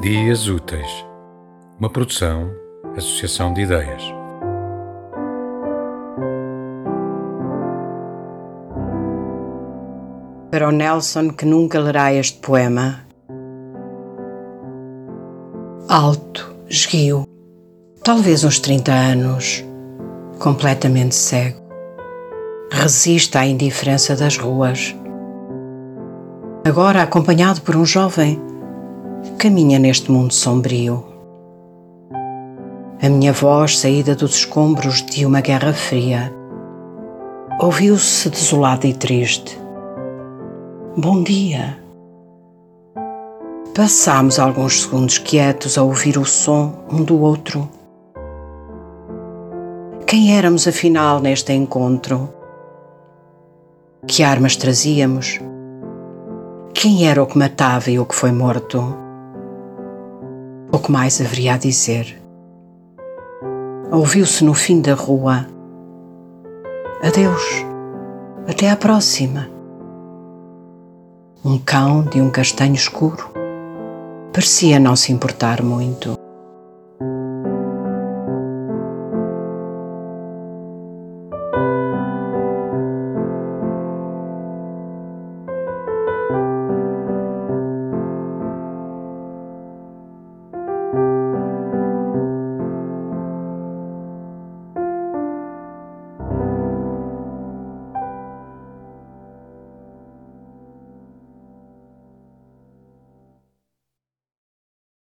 Dias Úteis, uma produção, associação de ideias. Para o Nelson que nunca lerá este poema. Alto, esguio, talvez uns 30 anos, completamente cego. Resiste à indiferença das ruas. Agora acompanhado por um jovem caminha neste mundo sombrio. A minha voz, saída dos escombros de uma guerra fria, ouviu-se desolada e triste. Bom dia. Passámos alguns segundos quietos a ouvir o som um do outro. Quem éramos afinal neste encontro? Que armas trazíamos? Quem era o que matava e o que foi morto? Pouco mais haveria a dizer. Ouviu-se no fim da rua. Adeus, até à próxima. Um cão de um castanho escuro parecia não se importar muito.